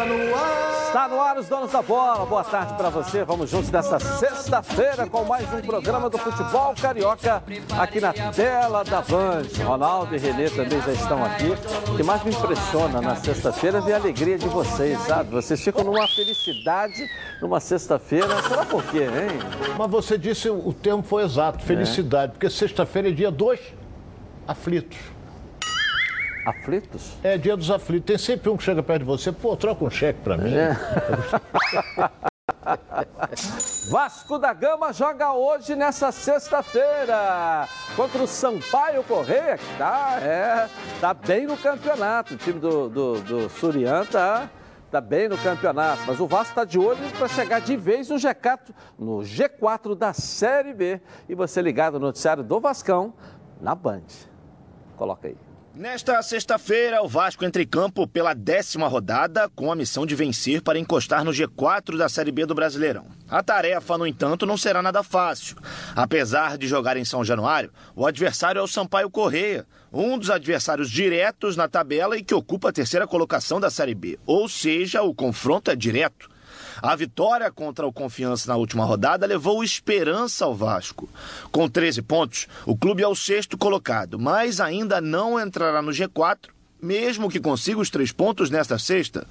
Está no ar. Está no ar os donos da bola. Boa tarde para você. Vamos juntos nessa sexta-feira com mais um programa do futebol carioca aqui na tela da Band. Ronaldo e Renê também já estão aqui. O que mais me impressiona na sexta-feira é ver a alegria de vocês, sabe? Vocês ficam numa felicidade numa sexta-feira. Será por quê, hein? Mas você disse o termo foi exato, felicidade, porque sexta-feira é dia dos aflitos. Aflitos? É dia dos aflitos. Tem sempre um que chega perto de você, pô, troca um cheque pra mim. É. Vasco da Gama joga hoje nessa sexta-feira contra o Sampaio Correia, que tá, é, tá bem no campeonato. O time do, do, do Surian tá, tá bem no campeonato, mas o Vasco está de olho para chegar de vez no G4, no G4 da Série B. E você ligado no noticiário do Vascão na Band. Coloca aí. Nesta sexta-feira, o Vasco entra em campo pela décima rodada com a missão de vencer para encostar no G4 da Série B do Brasileirão. A tarefa, no entanto, não será nada fácil. Apesar de jogar em São Januário, o adversário é o Sampaio Correia, um dos adversários diretos na tabela e que ocupa a terceira colocação da Série B. Ou seja, o confronto é direto. A vitória contra o Confiança na última rodada levou esperança ao Vasco. Com 13 pontos, o clube é o sexto colocado, mas ainda não entrará no G4 mesmo que consiga os três pontos nesta sexta.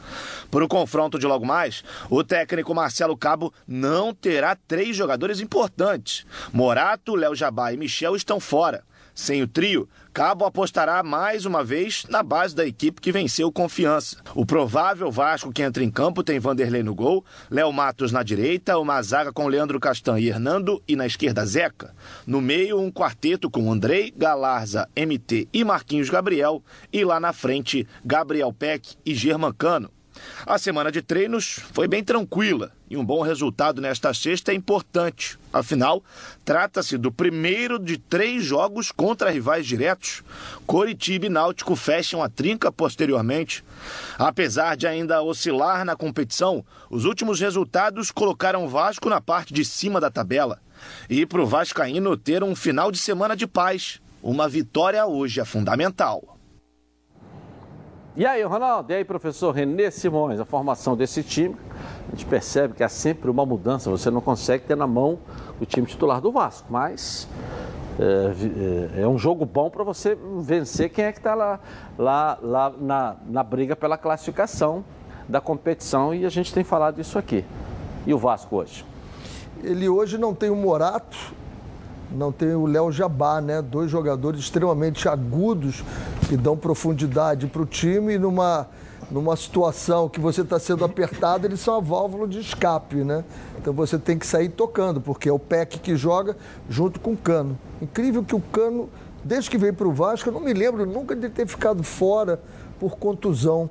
Para o confronto de logo mais, o técnico Marcelo Cabo não terá três jogadores importantes. Morato, Léo Jabá e Michel estão fora. Sem o trio, Cabo apostará mais uma vez na base da equipe que venceu confiança. O provável Vasco que entra em campo tem Vanderlei no gol, Léo Matos na direita, uma zaga com Leandro Castan e Hernando e na esquerda Zeca. No meio, um quarteto com Andrei, Galarza, MT e Marquinhos Gabriel. E lá na frente, Gabriel Peck e Germancano. A semana de treinos foi bem tranquila e um bom resultado nesta sexta é importante. Afinal, trata-se do primeiro de três jogos contra rivais diretos. Coritiba e Náutico fecham a trinca posteriormente. Apesar de ainda oscilar na competição, os últimos resultados colocaram Vasco na parte de cima da tabela. E para o Vascaíno ter um final de semana de paz, uma vitória hoje é fundamental. E aí, Ronaldo? E aí, professor Renê Simões, a formação desse time, a gente percebe que há sempre uma mudança, você não consegue ter na mão o time titular do Vasco, mas é, é um jogo bom para você vencer quem é que está lá, lá, lá na, na briga pela classificação da competição e a gente tem falado isso aqui. E o Vasco hoje? Ele hoje não tem o Morato, não tem o Léo Jabá, né? Dois jogadores extremamente agudos que dão profundidade para o time e numa, numa situação que você está sendo apertado, eles são a válvula de escape, né? Então você tem que sair tocando, porque é o PEC que joga junto com o Cano. Incrível que o Cano, desde que veio para o Vasco, eu não me lembro nunca de ter ficado fora por contusão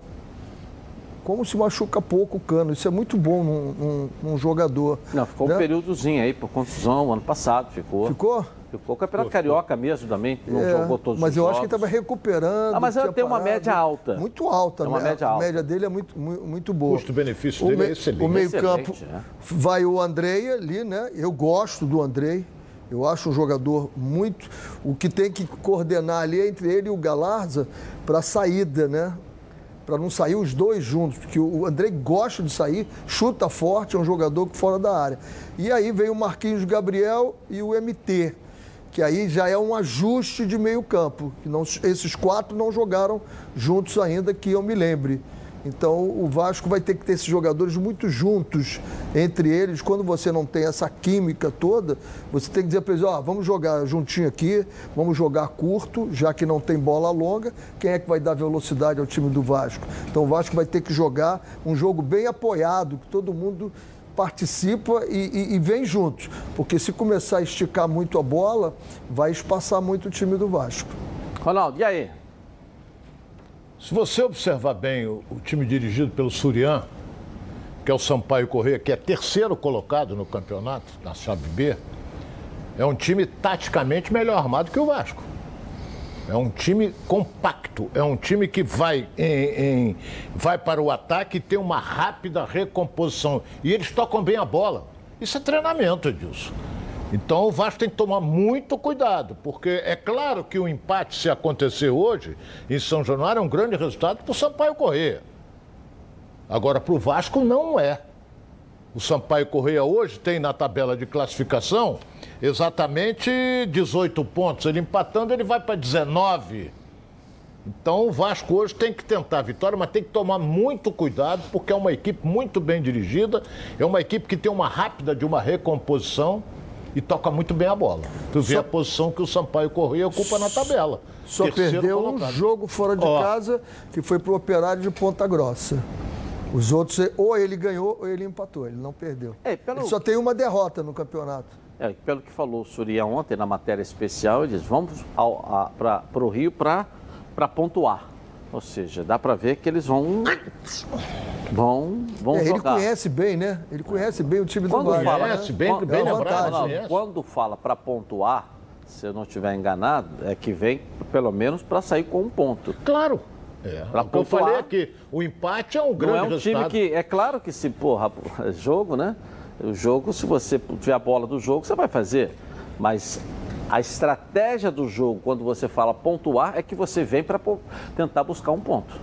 como se machuca pouco o cano. Isso é muito bom num, num, num jogador. Não, ficou né? um períodozinho aí por contusão, ano passado ficou. Ficou? Ficou o Campeonato Carioca mesmo também, não é, jogou todos Mas os eu jogos. acho que ele estava recuperando. Ah, mas ela tem uma média alta. Muito alta, é uma né? média alta. A média dele é muito, muito boa. O custo-benefício dele é excelente. O meio-campo é. vai o Andrei ali, né? Eu gosto do Andrei. Eu acho um jogador muito. O que tem que coordenar ali é entre ele e o Galarza para a saída, né? para não sair os dois juntos, porque o André gosta de sair, chuta forte, é um jogador fora da área. E aí vem o Marquinhos Gabriel e o MT, que aí já é um ajuste de meio campo. Que não, esses quatro não jogaram juntos ainda, que eu me lembre. Então o Vasco vai ter que ter esses jogadores muito juntos entre eles. Quando você não tem essa química toda, você tem que dizer para eles: ó, oh, vamos jogar juntinho aqui, vamos jogar curto, já que não tem bola longa. Quem é que vai dar velocidade ao time do Vasco? Então o Vasco vai ter que jogar um jogo bem apoiado, que todo mundo participa e, e, e vem juntos. Porque se começar a esticar muito a bola, vai espaçar muito o time do Vasco. Ronaldo, e aí? Se você observar bem o, o time dirigido pelo Surian, que é o Sampaio Correia, que é terceiro colocado no campeonato, na chave B, é um time taticamente melhor armado que o Vasco. É um time compacto, é um time que vai, em, em, vai para o ataque e tem uma rápida recomposição. E eles tocam bem a bola. Isso é treinamento, Edilson. Então o Vasco tem que tomar muito cuidado, porque é claro que o empate, se acontecer hoje, em São Januário, é um grande resultado para o Sampaio Corrêa. Agora, para o Vasco, não é. O Sampaio Correia hoje tem na tabela de classificação exatamente 18 pontos. Ele empatando, ele vai para 19. Então o Vasco hoje tem que tentar a vitória, mas tem que tomar muito cuidado, porque é uma equipe muito bem dirigida, é uma equipe que tem uma rápida de uma recomposição e toca muito bem a bola. Tu vê Só... a posição que o Sampaio Correia ocupa na tabela. Só perdeu colocado. um jogo fora de Ó. casa, que foi pro Operário de Ponta Grossa. Os outros, ou ele ganhou ou ele empatou, ele não perdeu. É, pelo... Ele só tem uma derrota no campeonato. É, pelo que falou o Surya ontem na matéria especial, ele diz, vamos para o Rio para pontuar. Ou seja, dá para ver que eles vão vão, vão é, jogar. Ele conhece bem, né? Ele conhece bem o time quando do Vasco. Fala, conhece bem, quando, bem lembrado. Quando fala para pontuar, se eu não estiver enganado, é que vem pelo menos para sair com um ponto. Claro. É, pra pontuar, eu falei aqui, o empate é um grande não é um resultado. time que é claro que se porra, jogo, né? O jogo, se você tiver a bola do jogo, você vai fazer. Mas a estratégia do jogo, quando você fala pontuar, é que você vem para tentar buscar um ponto.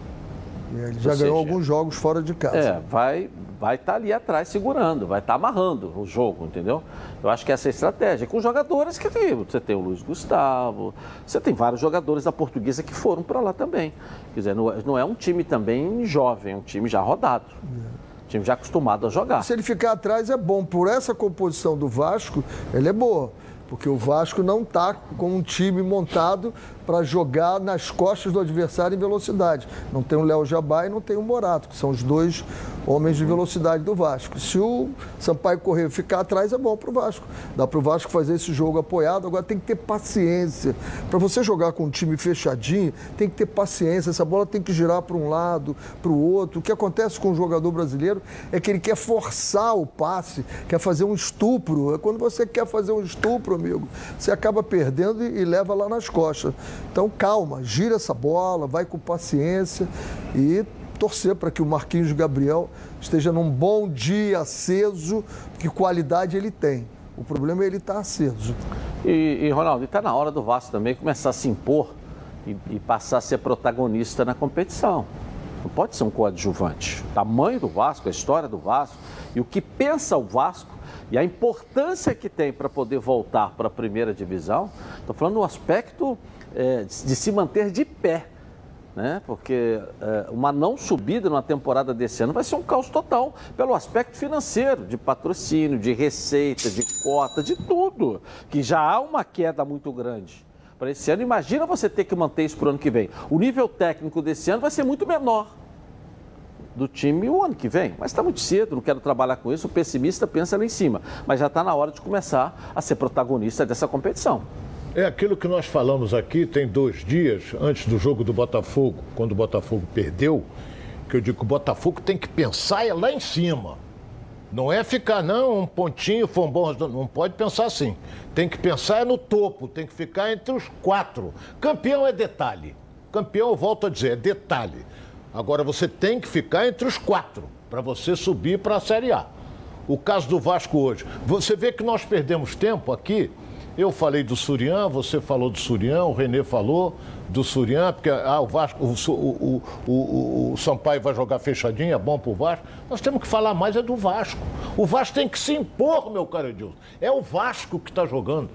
Ele já Ou ganhou seja, alguns jogos fora de casa. É, vai vai estar tá ali atrás segurando, vai estar tá amarrando o jogo, entendeu? Eu acho que essa é a estratégia. Com jogadores que tem, você tem o Luiz Gustavo, você tem vários jogadores da portuguesa que foram para lá também. Quer dizer, não é um time também jovem, é um time já rodado. É. Time já acostumado a jogar. Se ele ficar atrás é bom. Por essa composição do Vasco, ele é boa. Porque o Vasco não está com um time montado para jogar nas costas do adversário em velocidade. Não tem o Léo Jabá e não tem o Morato, que são os dois homens de velocidade do Vasco. Se o Sampaio Correia ficar atrás, é bom para o Vasco. Dá para o Vasco fazer esse jogo apoiado. Agora tem que ter paciência. Para você jogar com um time fechadinho, tem que ter paciência. Essa bola tem que girar para um lado, para o outro. O que acontece com o jogador brasileiro é que ele quer forçar o passe, quer fazer um estupro. É quando você quer fazer um estupro, amigo, você acaba perdendo e leva lá nas costas. Então, calma, gira essa bola, vai com paciência e torcer para que o Marquinhos Gabriel esteja num bom dia aceso, que qualidade ele tem. O problema é ele estar tá aceso. E, e Ronaldo, está na hora do Vasco também começar a se impor e, e, passar a ser protagonista na competição. Não pode ser um coadjuvante. O tamanho do Vasco, a história do Vasco e o que pensa o Vasco e a importância que tem para poder voltar para a primeira divisão, estou falando no aspecto é, de se manter de pé né? Porque é, uma não subida na temporada desse ano vai ser um caos total pelo aspecto financeiro, de patrocínio, de receita, de cota, de tudo, que já há uma queda muito grande para esse ano. Imagina você ter que manter isso para o ano que vem. O nível técnico desse ano vai ser muito menor do time o ano que vem. Mas está muito cedo, não quero trabalhar com isso. O pessimista pensa lá em cima. Mas já está na hora de começar a ser protagonista dessa competição. É aquilo que nós falamos aqui tem dois dias, antes do jogo do Botafogo, quando o Botafogo perdeu, que eu digo que o Botafogo tem que pensar é lá em cima. Não é ficar, não, um pontinho, foi um bom Não pode pensar assim. Tem que pensar é no topo, tem que ficar entre os quatro. Campeão é detalhe. Campeão, eu volto a dizer, é detalhe. Agora você tem que ficar entre os quatro para você subir para a Série A. O caso do Vasco hoje. Você vê que nós perdemos tempo aqui eu falei do Surian, você falou do Surian, o Renê falou do Surian, porque ah, o Vasco, o, o, o, o, Sampaio vai jogar fechadinho, é bom pro Vasco. Nós temos que falar mais é do Vasco. O Vasco tem que se impor, meu caro Edilson. É o Vasco que está jogando.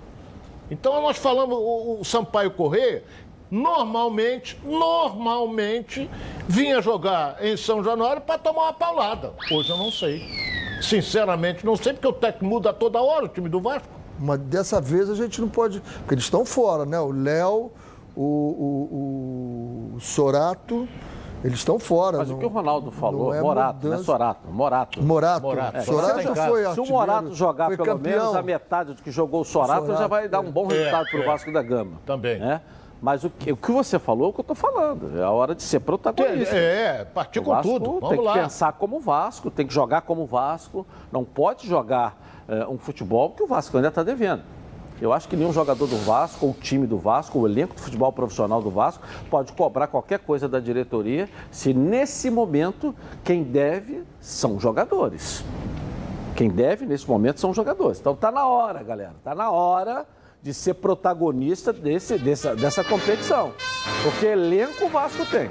Então nós falamos, o, o Sampaio Correia, normalmente, normalmente, vinha jogar em São Januário para tomar uma paulada. Hoje eu não sei. Sinceramente, não sei, porque o técnico muda toda hora o time do Vasco. Mas dessa vez a gente não pode. Porque eles estão fora, né? O Léo, o, o, o Sorato. Eles estão fora. Mas não, o que o Ronaldo falou, é Morato, não é Sorato, Morato. Morato. Morato. É, Sorato foi Se o Morato jogar pelo campeão. menos a metade do que jogou o Sorato, Sorato já vai dar um bom é. resultado para o é. Vasco da Gama. Também. Né? Mas o que, o que você falou é o que eu estou falando. É a hora de ser protagonista. É, é partir com tudo. Vamos tem lá. que pensar como Vasco, tem que jogar como Vasco. Não pode jogar é, um futebol que o Vasco ainda está devendo. Eu acho que nenhum jogador do Vasco, ou time do Vasco, o elenco do futebol profissional do Vasco, pode cobrar qualquer coisa da diretoria se nesse momento quem deve são jogadores. Quem deve nesse momento são jogadores. Então tá na hora, galera. Tá na hora de ser protagonista desse, dessa, dessa competição. Porque elenco o Vasco tem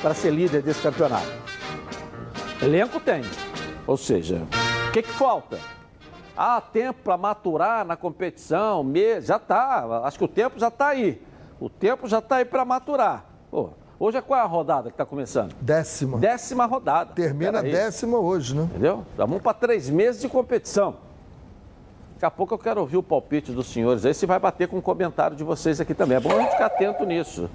para ser líder desse campeonato. Elenco tem. Ou seja, que, que falta? Ah, tempo para maturar na competição, mês, já está. Acho que o tempo já está aí. O tempo já está aí para maturar. Pô, hoje é qual é a rodada que está começando? Décima. Décima rodada. Termina a décima hoje, né? Entendeu? Vamos para três meses de competição. Daqui a pouco eu quero ouvir o palpite dos senhores aí, se vai bater com o comentário de vocês aqui também. É bom a gente ficar atento nisso.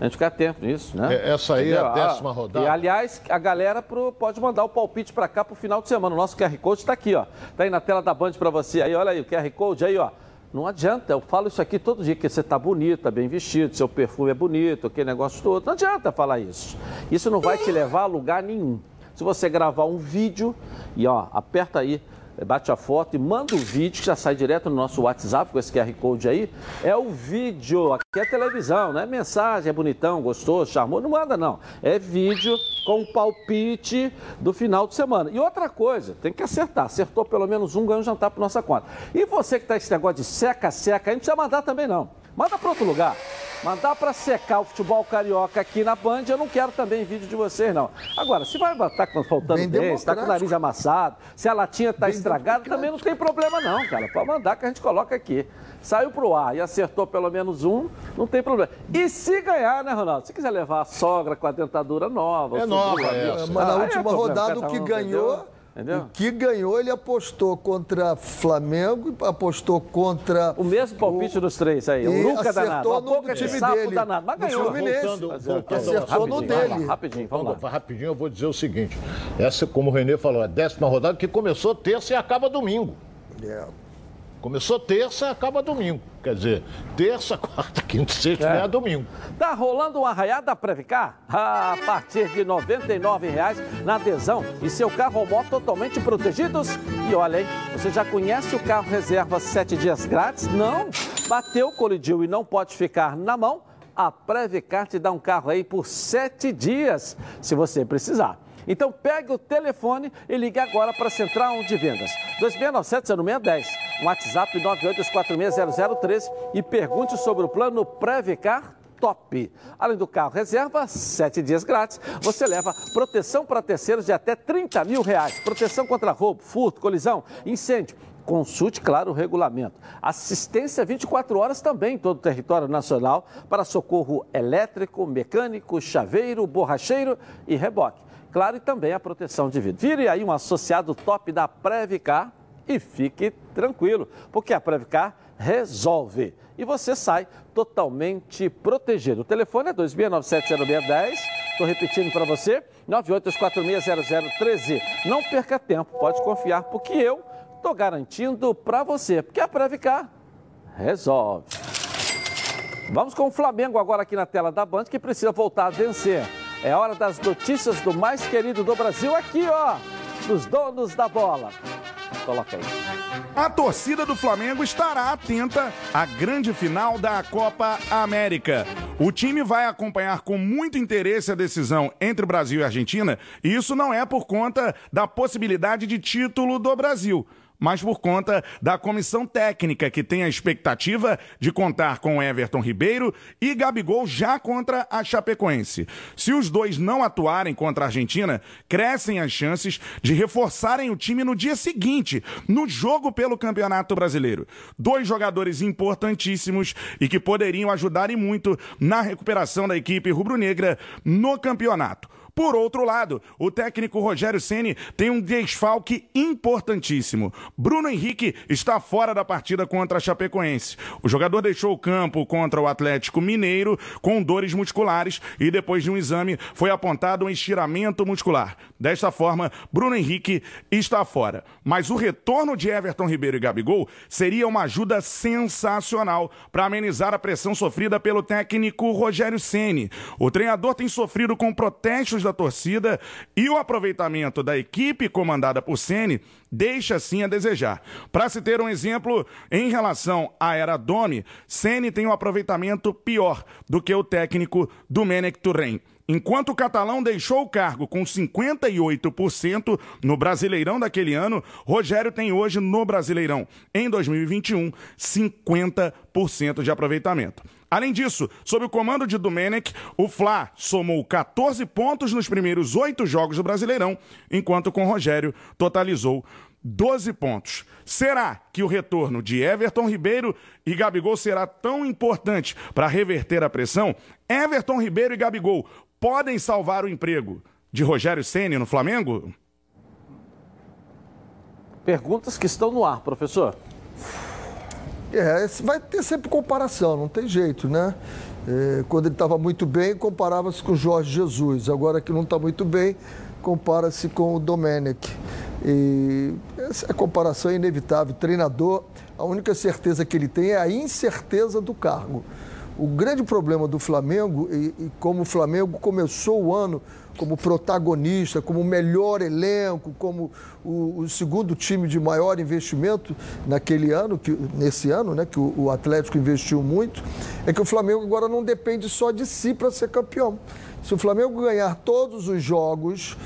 A gente ficar atento nisso, né? É, essa aí Entendeu? é a décima ah, rodada. E, aliás, a galera pro, pode mandar o palpite para cá pro final de semana. O nosso QR Code está aqui, ó. Tá aí na tela da Band para você. Aí, olha aí, o QR Code aí, ó. Não adianta, eu falo isso aqui todo dia, que você tá bonito, tá bem vestido, seu perfume é bonito, aquele negócio todo. Não adianta falar isso. Isso não vai te levar a lugar nenhum. Se você gravar um vídeo e ó, aperta aí bate a foto e manda o vídeo, que já sai direto no nosso WhatsApp com esse QR Code aí. É o vídeo, aqui é televisão, não é mensagem, é bonitão, gostoso, charmoso, não manda não. É vídeo com o palpite do final de semana. E outra coisa, tem que acertar. Acertou pelo menos um, ganha um jantar para nossa conta. E você que está esse negócio de seca-seca aí, não precisa mandar também não. Manda para outro lugar. Mandar para secar o futebol carioca aqui na Band, eu não quero também vídeo de vocês, não. Agora, se vai estar tá faltando dente, está com o nariz amassado, se a latinha está estragada, também não tem problema, não, cara. Pode mandar que a gente coloca aqui. Saiu para o ar e acertou pelo menos um, não tem problema. E se ganhar, né, Ronaldo? Se quiser levar a sogra com a dentadura nova. É nova, é. Mas na última é rodada, o que ganhou. Entendeu? Entendeu? O que ganhou, ele apostou contra Flamengo, apostou contra. O mesmo palpite o... dos três aí. O Luca danado. No, no time sapo dele. Danado, mas ganhou. Voltando, voltando acertou no dele. Lá, rapidinho, vamos lá. Rapidinho, eu vou dizer o seguinte: essa, como o Renê falou, é a décima rodada que começou terça e acaba domingo. É. Começou terça, acaba domingo. Quer dizer, terça, quarta, quinta, sexta, é. é domingo. Tá rolando um arraiado da Previcar? a partir de R$ 99,00 na adesão e seu carro ou moto totalmente protegidos. E olha, hein, você já conhece o carro reserva 7 dias grátis? Não? Bateu, colidiu e não pode ficar na mão? A Previcar te dá um carro aí por 7 dias, se você precisar. Então pegue o telefone e ligue agora para a Central de Vendas. 2697-0610, WhatsApp 982460013 e pergunte sobre o plano Previcar top. Além do carro reserva, sete dias grátis, você leva proteção para terceiros de até 30 mil reais. Proteção contra roubo, furto, colisão, incêndio. Consulte, claro, o regulamento. Assistência 24 horas também em todo o território nacional para socorro elétrico, mecânico, chaveiro, borracheiro e reboque claro, e também a proteção de vida. Vire aí um associado top da Previcar e fique tranquilo, porque a Previcar resolve. E você sai totalmente protegido. O telefone é 26970610. Estou repetindo para você, 982460013. Não perca tempo, pode confiar, porque eu estou garantindo para você, porque a Previcar resolve. Vamos com o Flamengo agora aqui na tela da Band, que precisa voltar a vencer. É hora das notícias do mais querido do Brasil aqui, ó, dos donos da bola. Coloca aí. A torcida do Flamengo estará atenta à grande final da Copa América. O time vai acompanhar com muito interesse a decisão entre Brasil e Argentina, e isso não é por conta da possibilidade de título do Brasil mas por conta da comissão técnica, que tem a expectativa de contar com Everton Ribeiro e Gabigol já contra a Chapecoense. Se os dois não atuarem contra a Argentina, crescem as chances de reforçarem o time no dia seguinte, no jogo pelo Campeonato Brasileiro. Dois jogadores importantíssimos e que poderiam ajudar e muito na recuperação da equipe rubro-negra no campeonato. Por outro lado, o técnico Rogério Ceni tem um desfalque importantíssimo. Bruno Henrique está fora da partida contra a Chapecoense. O jogador deixou o campo contra o Atlético Mineiro com dores musculares e depois de um exame foi apontado um estiramento muscular. Desta forma, Bruno Henrique está fora. Mas o retorno de Everton Ribeiro e Gabigol seria uma ajuda sensacional para amenizar a pressão sofrida pelo técnico Rogério Ceni. O treinador tem sofrido com protestos da torcida e o aproveitamento da equipe comandada por Ceni deixa sim a desejar. Para se ter um exemplo, em relação à era Domi, Ceni tem um aproveitamento pior do que o técnico do Menec Turren. Enquanto o catalão deixou o cargo com 58% no Brasileirão daquele ano, Rogério tem hoje no Brasileirão, em 2021, 50% de aproveitamento. Além disso, sob o comando de Domenech, o Fla somou 14 pontos nos primeiros oito jogos do Brasileirão, enquanto com Rogério totalizou 12 pontos. Será que o retorno de Everton Ribeiro e Gabigol será tão importante para reverter a pressão? Everton Ribeiro e Gabigol podem salvar o emprego de Rogério Ceni no Flamengo? Perguntas que estão no ar, professor. É, vai ter sempre comparação, não tem jeito, né? É, quando ele estava muito bem, comparava-se com o Jorge Jesus. Agora que não está muito bem, compara-se com o Domenech. E essa comparação é inevitável. O treinador, a única certeza que ele tem é a incerteza do cargo. O grande problema do Flamengo, e, e, como o Flamengo começou o ano como protagonista, como o melhor elenco, como o, o, segundo time de maior investimento naquele ano, que, nesse ano, né, que o, o Atlético investiu muito, é que o Flamengo agora não depende só de si para ser campeão. Se o Flamengo ganhar todos os jogos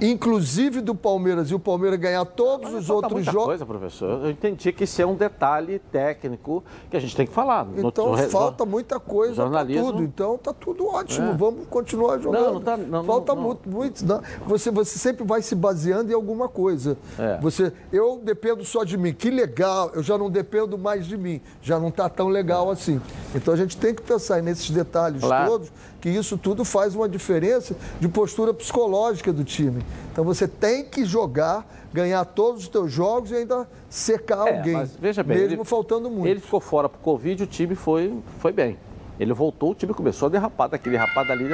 inclusive do Palmeiras, e o Palmeiras ganhar todos Mas os outros jogos. coisa, professor. Eu entendi que isso é um detalhe técnico que a gente tem que falar. Então no... falta muita coisa jornalismo... tudo. Então tá tudo ótimo. É. Vamos continuar jogando. Não, não tá, não, falta não, muito, muito. Você, você sempre vai se baseando em alguma coisa. É. Você, eu dependo só de mim. Que legal. Eu já não dependo mais de mim. Já não está tão legal assim. Então a gente tem que pensar nesses detalhes claro. todos que isso tudo faz uma diferença de postura psicológica do time. Então você tem que jogar, ganhar todos os teus jogos e ainda secar é, alguém. Mas veja bem, mesmo ele, faltando muito. Ele ficou fora por Covid, o time foi, foi bem. Ele voltou, o time começou a derrapar daquele derrapar dali.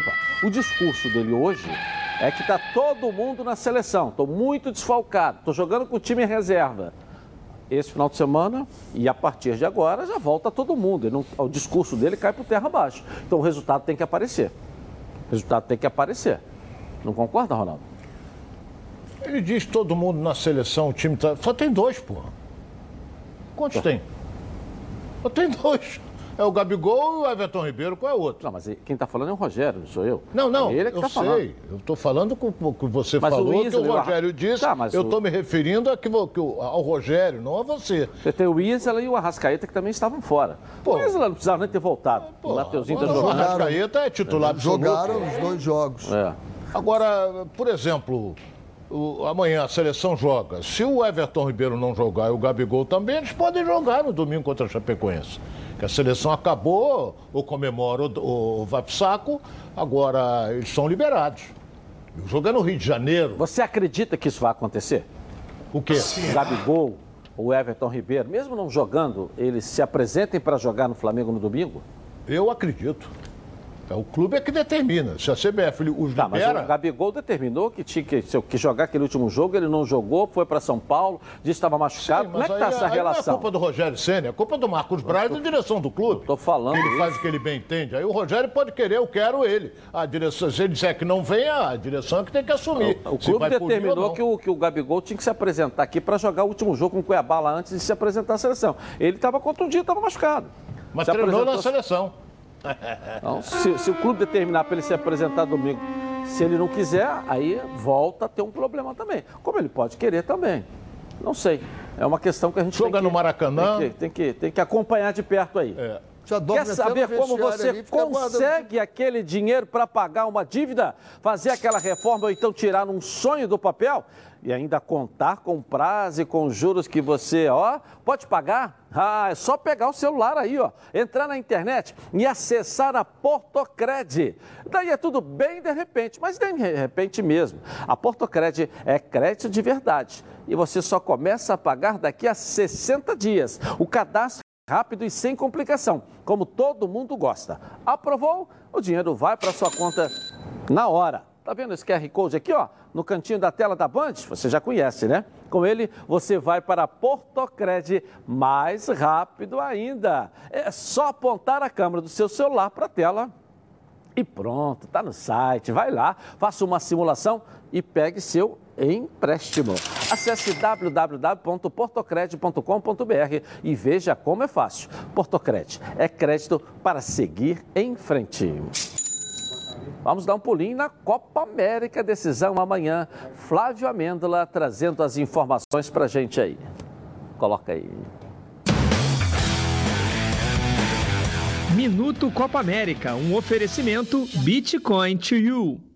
O discurso dele hoje é que está todo mundo na seleção. Estou muito desfalcado, estou jogando com o time em reserva esse final de semana e a partir de agora já volta todo mundo. Não, o discurso dele cai por terra abaixo. Então o resultado tem que aparecer. O resultado tem que aparecer. Não concorda, Ronaldo? Ele diz todo mundo na seleção, o time tá. Só tem dois, porra. Quantos tá. tem? Só tem dois. É o Gabigol e o Everton Ribeiro, qual é o outro? Não, mas quem está falando é o Rogério, não sou eu. Não, não, é ele é que eu tá sei. Falando. Eu estou falando com o que você mas falou, o que o Rogério o... disse. Tá, eu estou o... me referindo a que, que, ao Rogério, não a você. Você tem o Isla e o Arrascaeta que também estavam fora. Pô, o Isla não precisava nem ter voltado. Pô, o Mateuzinho tá jogando. O Arrascaeta é titular Jogaram os dois jogos. É. Agora, por exemplo, o, amanhã a seleção joga. Se o Everton Ribeiro não jogar e o Gabigol também, eles podem jogar no domingo contra a Chapecoense que a seleção acabou, ou comemora ou vai pro saco, agora eles são liberados. O jogo é no Rio de Janeiro. Você acredita que isso vai acontecer? O quê? O Gabigol, o Everton Ribeiro, mesmo não jogando, eles se apresentem para jogar no Flamengo no domingo? Eu acredito. É, o clube é que determina. Se a CBF os tá, libera... Mas o Gabigol determinou que tinha que, que jogar aquele último jogo, ele não jogou, foi para São Paulo, disse que estava machucado. Sim, Como é que está essa relação? Não é culpa do Rogério Senna, é culpa do Marcos Braz e da direção do clube. Estou falando Ele isso. faz o que ele bem entende. Aí o Rogério pode querer, eu quero ele. A direção, se ele disser que não vem, a direção é que tem que assumir. O, o clube determinou que o, que o Gabigol tinha que se apresentar aqui para jogar o último jogo com o Cuiabá lá antes de se apresentar à seleção. Ele estava contundido, estava machucado. Mas se treinou apresentou... na seleção. Então, se, se o clube determinar para ele se apresentar domingo, se ele não quiser, aí volta a ter um problema também. Como ele pode querer também. Não sei. É uma questão que a gente Joga tem que, no Maracanã. Tem que, tem que, tem que acompanhar de perto aí. É. Quer saber como você consegue aquele dinheiro para pagar uma dívida, fazer aquela reforma ou então tirar um sonho do papel? E ainda contar com prazo e com juros que você, ó, pode pagar? Ah, é só pegar o celular aí, ó, entrar na internet e acessar a Portocred. Daí é tudo bem de repente, mas de repente mesmo. A Portocred é crédito de verdade e você só começa a pagar daqui a 60 dias. O cadastro rápido e sem complicação, como todo mundo gosta. Aprovou? O dinheiro vai para sua conta na hora. Tá vendo esse QR Code aqui, ó, no cantinho da tela da Band? Você já conhece, né? Com ele, você vai para Portocred mais rápido ainda. É só apontar a câmera do seu celular para a tela e pronto, tá no site. Vai lá, faça uma simulação e pegue seu empréstimo. Acesse www.portocred.com.br e veja como é fácil. Portocred é crédito para seguir em frente. Vamos dar um pulinho na Copa América, decisão amanhã. Flávio Amêndola trazendo as informações para gente aí. Coloca aí. Minuto Copa América, um oferecimento Bitcoin to You.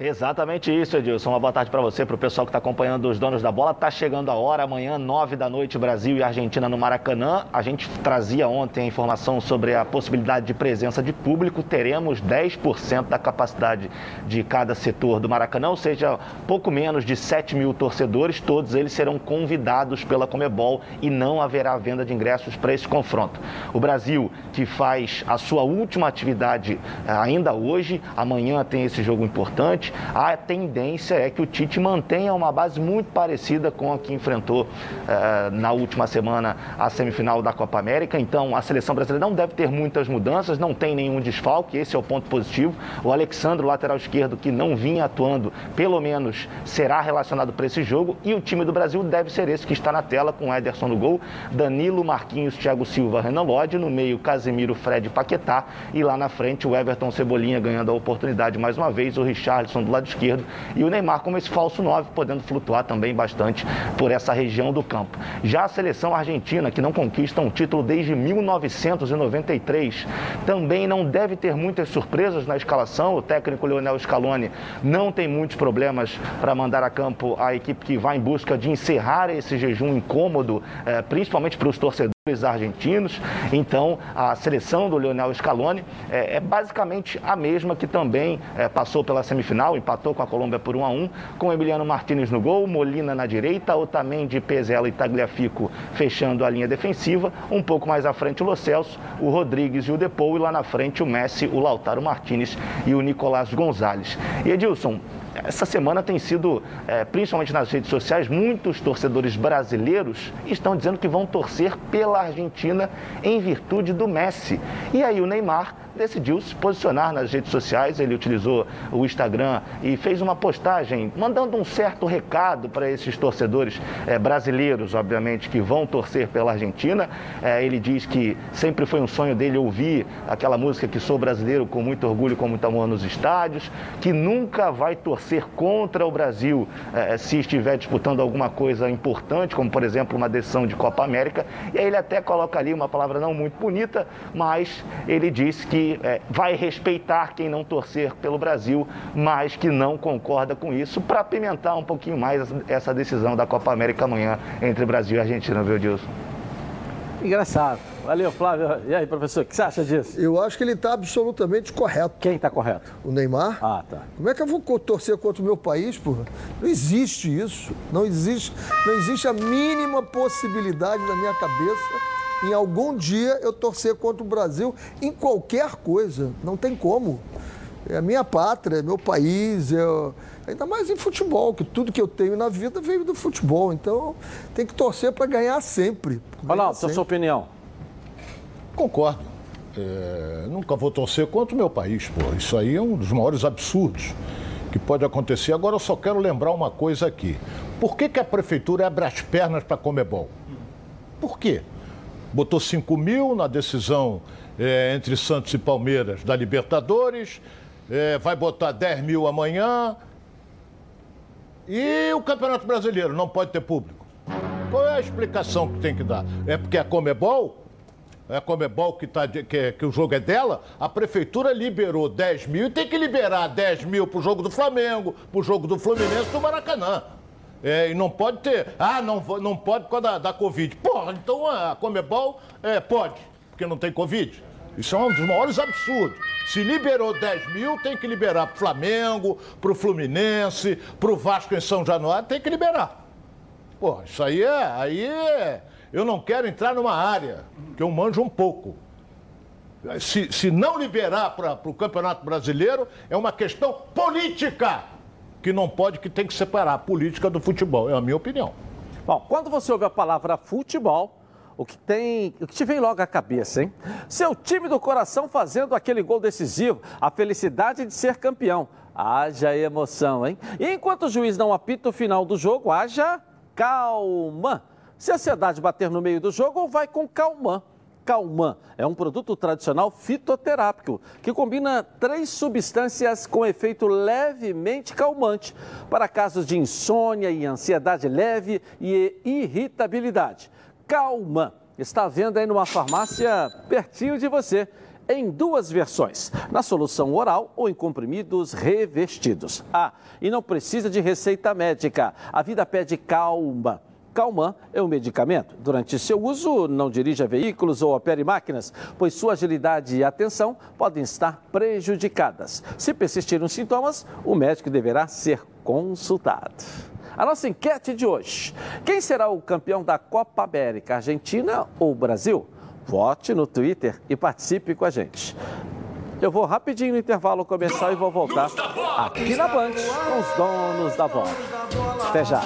Exatamente isso, Edilson. Uma boa tarde para você, para o pessoal que está acompanhando os donos da bola. Está chegando a hora, amanhã, nove da noite, Brasil e Argentina no Maracanã. A gente trazia ontem a informação sobre a possibilidade de presença de público. Teremos 10% da capacidade de cada setor do Maracanã, ou seja, pouco menos de 7 mil torcedores. Todos eles serão convidados pela Comebol e não haverá venda de ingressos para esse confronto. O Brasil, que faz a sua última atividade eh, ainda hoje, amanhã tem esse jogo importante a tendência é que o Tite mantenha uma base muito parecida com a que enfrentou eh, na última semana a semifinal da Copa América. Então, a seleção brasileira não deve ter muitas mudanças, não tem nenhum desfalque, esse é o ponto positivo. O Alexandre, lateral esquerdo, que não vinha atuando, pelo menos será relacionado para esse jogo. E o time do Brasil deve ser esse que está na tela, com Ederson no gol, Danilo, Marquinhos, Thiago Silva, Renan Lodge, no meio Casemiro, Fred Paquetá e lá na frente o Everton Cebolinha ganhando a oportunidade mais uma vez, o Richardson do lado esquerdo e o Neymar como esse falso 9, podendo flutuar também bastante por essa região do campo. Já a seleção argentina, que não conquista um título desde 1993, também não deve ter muitas surpresas na escalação. O técnico Leonel Scaloni não tem muitos problemas para mandar a campo a equipe que vai em busca de encerrar esse jejum incômodo, eh, principalmente para os torcedores argentinos. Então, a seleção do Lionel Scaloni é, é basicamente a mesma que também é, passou pela semifinal, empatou com a Colômbia por 1 a 1 com Emiliano Martinez no gol, Molina na direita, Otamendi, Pezela e Tagliafico fechando a linha defensiva. Um pouco mais à frente o Lo Celso, o Rodrigues e o Depou e lá na frente o Messi, o Lautaro Martinez e o Nicolás Gonzalez. E Edilson, essa semana tem sido, é, principalmente nas redes sociais, muitos torcedores brasileiros estão dizendo que vão torcer pela Argentina em virtude do Messi. E aí o Neymar decidiu se posicionar nas redes sociais. Ele utilizou o Instagram e fez uma postagem mandando um certo recado para esses torcedores é, brasileiros, obviamente, que vão torcer pela Argentina. É, ele diz que sempre foi um sonho dele ouvir aquela música que sou brasileiro com muito orgulho, com muito amor nos estádios, que nunca vai torcer contra o Brasil é, se estiver disputando alguma coisa importante, como por exemplo uma decisão de Copa América. E aí ele até coloca ali uma palavra não muito bonita, mas ele disse que é, vai respeitar quem não torcer pelo Brasil, mas que não concorda com isso, para apimentar um pouquinho mais essa decisão da Copa América amanhã entre Brasil e Argentina, viu, Dilson? Engraçado. Valeu, Flávio. E aí, professor, o que você acha disso? Eu acho que ele está absolutamente correto. Quem está correto? O Neymar. Ah, tá. Como é que eu vou torcer contra o meu país, porra? Não existe isso. Não existe, não existe a mínima possibilidade na minha cabeça em algum dia eu torcer contra o Brasil em qualquer coisa. Não tem como. É a minha pátria, é meu país, é... ainda mais em futebol, que tudo que eu tenho na vida veio do futebol. Então tem que torcer para ganhar sempre. Olha, a sua opinião. Concordo. É, nunca vou torcer contra o meu país, pô. Isso aí é um dos maiores absurdos que pode acontecer. Agora eu só quero lembrar uma coisa aqui. Por que, que a prefeitura abre as pernas para Comebol? Por quê? botou 5 mil na decisão é, entre Santos e Palmeiras da Libertadores, é, vai botar 10 mil amanhã. E o Campeonato Brasileiro não pode ter público. Qual é a explicação que tem que dar? É porque a Comebol, a Comebol que, tá, que, que o jogo é dela, a prefeitura liberou 10 mil e tem que liberar 10 mil para o jogo do Flamengo, para o jogo do Fluminense do Maracanã. É, e não pode ter. Ah, não, não pode por causa da, da Covid. Porra, então a Comebol é, pode, porque não tem Covid. Isso é um dos maiores absurdos. Se liberou 10 mil, tem que liberar para o Flamengo, para o Fluminense, para o Vasco em São Januário, tem que liberar. Pô, isso aí é. Aí é. Eu não quero entrar numa área que eu manjo um pouco. Se, se não liberar para o Campeonato Brasileiro, é uma questão política que não pode, que tem que separar a política do futebol, é a minha opinião. Bom, quando você ouve a palavra futebol, o que tem, o que te vem logo à cabeça, hein? Seu time do coração fazendo aquele gol decisivo, a felicidade de ser campeão. Haja emoção, hein? E enquanto o juiz não apita o final do jogo, haja calma. Se a ansiedade bater no meio do jogo, vai com calma Calman. É um produto tradicional fitoterápico que combina três substâncias com efeito levemente calmante para casos de insônia e ansiedade leve e irritabilidade. Calman está à venda aí numa farmácia pertinho de você em duas versões, na solução oral ou em comprimidos revestidos. Ah, e não precisa de receita médica. A vida pede calma. Calman é um medicamento. Durante seu uso, não dirija veículos ou opere máquinas, pois sua agilidade e atenção podem estar prejudicadas. Se persistirem os sintomas, o médico deverá ser consultado. A nossa enquete de hoje: quem será o campeão da Copa América, Argentina ou Brasil? Vote no Twitter e participe com a gente. Eu vou rapidinho no intervalo começar e vou voltar aqui na Band com os donos da bola. Até já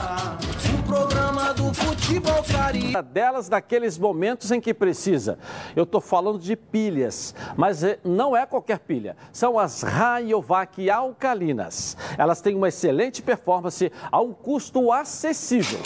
do futebol carioca. Delas naqueles momentos em que precisa. Eu estou falando de pilhas, mas é, não é qualquer pilha. São as Rayovac alcalinas. Elas têm uma excelente performance a um custo acessível.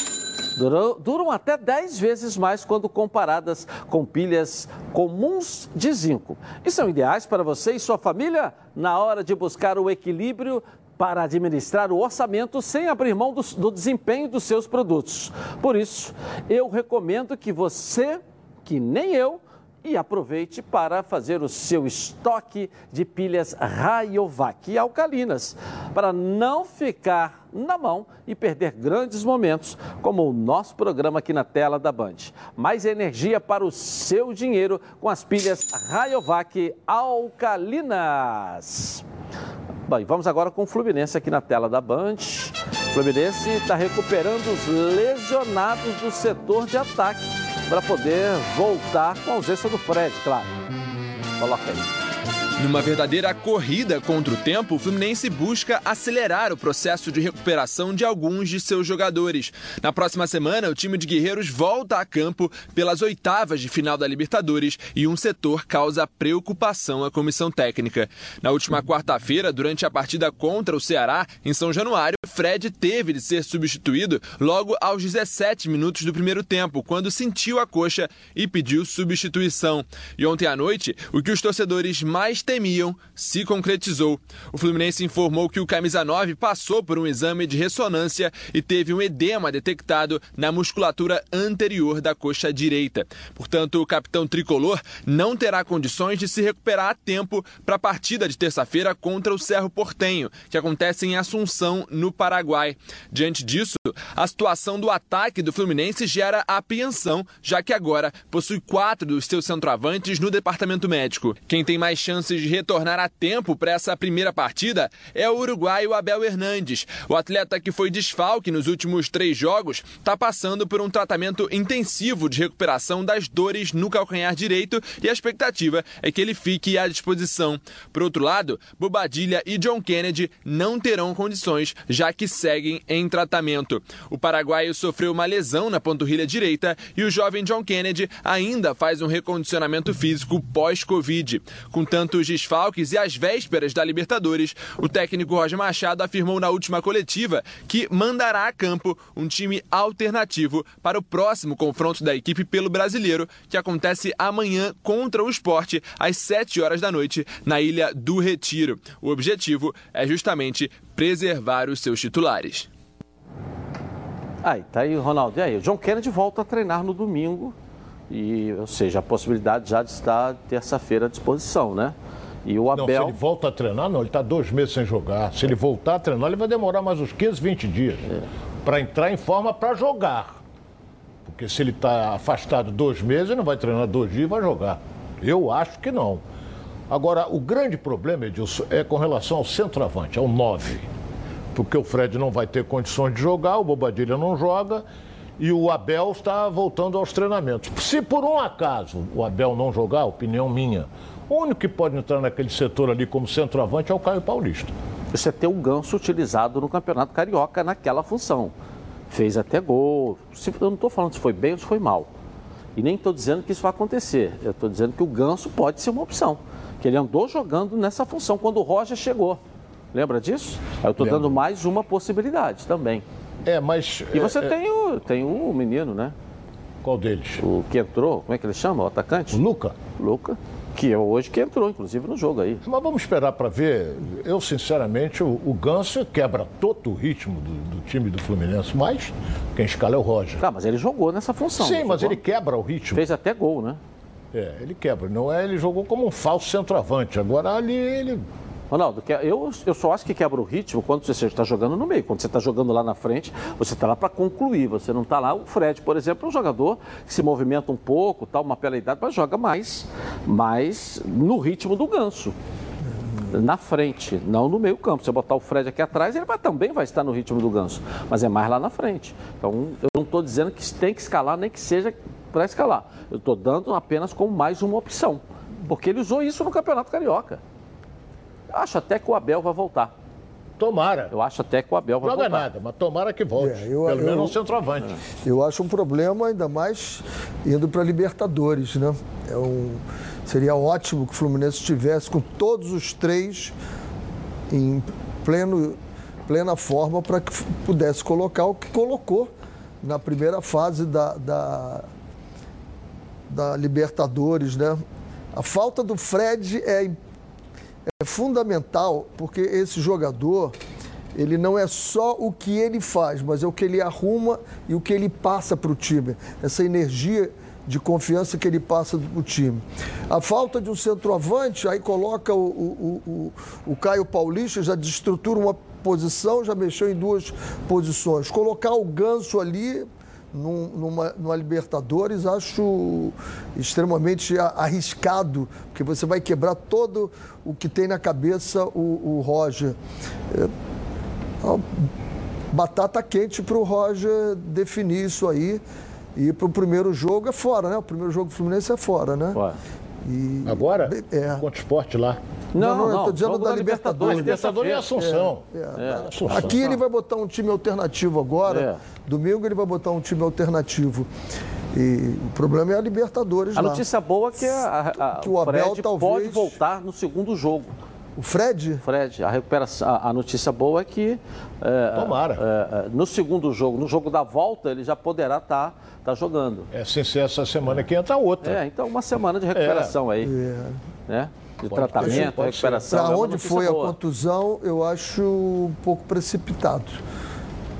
Duram, duram, até 10 vezes mais quando comparadas com pilhas comuns de zinco. E são ideais para você e sua família na hora de buscar o equilíbrio para administrar o orçamento sem abrir mão do, do desempenho dos seus produtos. Por isso, eu recomendo que você, que nem eu, e aproveite para fazer o seu estoque de pilhas Rayovac alcalinas, para não ficar na mão e perder grandes momentos, como o nosso programa aqui na tela da Band. Mais energia para o seu dinheiro com as pilhas Rayovac alcalinas. Bem, vamos agora com o Fluminense aqui na tela da Band. O Fluminense está recuperando os lesionados do setor de ataque para poder voltar com a ausência do Fred, claro. Coloca aí. Numa verdadeira corrida contra o tempo, o Fluminense busca acelerar o processo de recuperação de alguns de seus jogadores. Na próxima semana, o time de Guerreiros volta a campo pelas oitavas de final da Libertadores e um setor causa preocupação à comissão técnica. Na última quarta-feira, durante a partida contra o Ceará, em São Januário, Fred teve de ser substituído logo aos 17 minutos do primeiro tempo, quando sentiu a coxa e pediu substituição. E ontem à noite, o que os torcedores mais temiam se concretizou. O Fluminense informou que o camisa 9 passou por um exame de ressonância e teve um edema detectado na musculatura anterior da coxa direita. Portanto, o capitão tricolor não terá condições de se recuperar a tempo para a partida de terça-feira contra o Cerro Portenho, que acontece em Assunção, no Paraguai. Diante disso, a situação do ataque do Fluminense gera apreensão, já que agora possui quatro dos seus centroavantes no departamento médico. Quem tem mais chances chances de retornar a tempo para essa primeira partida é o uruguaio Abel Hernandes. O atleta que foi desfalque nos últimos três jogos está passando por um tratamento intensivo de recuperação das dores no calcanhar direito e a expectativa é que ele fique à disposição. Por outro lado, Bobadilha e John Kennedy não terão condições, já que seguem em tratamento. O paraguaio sofreu uma lesão na panturrilha direita e o jovem John Kennedy ainda faz um recondicionamento físico pós-Covid. Com tantos os desfalques e às vésperas da Libertadores, o técnico Roger Machado afirmou na última coletiva que mandará a campo um time alternativo para o próximo confronto da equipe pelo brasileiro, que acontece amanhã contra o esporte, às 7 horas da noite, na Ilha do Retiro. O objetivo é justamente preservar os seus titulares. Aí, tá aí, Ronaldo. E aí, o John Kennedy volta a treinar no domingo. E, ou seja, a possibilidade já de estar terça-feira à disposição, né? E o Abel. Não, se ele volta a treinar, não, ele está dois meses sem jogar. Se ele voltar a treinar, ele vai demorar mais uns 15, 20 dias é. para entrar em forma para jogar. Porque se ele está afastado dois meses, ele não vai treinar dois dias e vai jogar. Eu acho que não. Agora, o grande problema, Edilson, é com relação ao centroavante, ao 9. Porque o Fred não vai ter condições de jogar, o Bobadilha não joga e o Abel está voltando aos treinamentos. Se por um acaso o Abel não jogar, opinião minha, o único que pode entrar naquele setor ali como centroavante é o Caio Paulista. Você tem o Ganso utilizado no Campeonato Carioca naquela função. Fez até gol. Eu não estou falando se foi bem ou se foi mal. E nem estou dizendo que isso vai acontecer. Eu estou dizendo que o Ganso pode ser uma opção. Que ele andou jogando nessa função quando o Roger chegou. Lembra disso? Eu estou dando mais uma possibilidade também. É, mas. E você é, tem, o, tem o menino, né? Qual deles? O que entrou, como é que ele chama? O atacante? Luca. Luca. Que é hoje que entrou, inclusive, no jogo aí. Mas vamos esperar para ver. Eu, sinceramente, o, o Ganso quebra todo o ritmo do, do, time do Fluminense, mas quem escala é o Roger. Tá, mas ele jogou nessa função. Sim, mas jogou? ele quebra o ritmo. Fez até gol, né? É, ele quebra. Não é, ele jogou como um falso centroavante. Agora ali ele Ronaldo, eu, eu só acho que quebra o ritmo quando você está jogando no meio. Quando você está jogando lá na frente, você está lá para concluir. Você não está lá. O Fred, por exemplo, é um jogador que se movimenta um pouco, tal, uma pela idade, mas joga mais, mais no ritmo do ganso. Na frente, não no meio campo. Se você botar o Fred aqui atrás, ele vai, também vai estar no ritmo do ganso, mas é mais lá na frente. Então, eu não estou dizendo que tem que escalar, nem que seja para escalar. Eu estou dando apenas como mais uma opção, porque ele usou isso no Campeonato Carioca. Acho até que o Abel vai voltar. Tomara. Eu acho até que o Abel vai Joga voltar. nada, mas tomara que volte. É, eu, Pelo eu, menos um centroavante. É. Eu acho um problema, ainda mais indo para Libertadores, né? É um, seria ótimo que o Fluminense estivesse com todos os três em pleno, plena forma para que pudesse colocar o que colocou na primeira fase da, da, da Libertadores, né? A falta do Fred é é fundamental porque esse jogador ele não é só o que ele faz, mas é o que ele arruma e o que ele passa para o time. Essa energia de confiança que ele passa para o time. A falta de um centroavante, aí coloca o, o, o, o Caio Paulista, já destrutura uma posição, já mexeu em duas posições. Colocar o Ganso ali num, numa, numa Libertadores, acho extremamente arriscado, porque você vai quebrar todo o que tem na cabeça o, o Roger. É, batata quente para o Roger definir isso aí. E para o primeiro jogo é fora, né? O primeiro jogo do Fluminense é fora, né? Fora. E... Agora? É. Contra o esporte lá. Não, não, não, eu estou dizendo da, da Libertadores. Libertadores é Assunção. É, é. Assunção. Aqui ele vai botar um time alternativo agora. É. Domingo ele vai botar um time alternativo. E o problema é a Libertadores a lá. A notícia boa é que, a, a, que o Abel Fred talvez... pode voltar no segundo jogo. O Fred? Fred, a recuperação, a, a notícia boa é que é, Tomara. É, é, no segundo jogo, no jogo da volta, ele já poderá estar tá, tá jogando. É, sem ser essa semana que entra outra. É, então uma semana de recuperação aí. É. Né? De pode tratamento, ser, recuperação. Para onde foi boa. a contusão, eu acho um pouco precipitado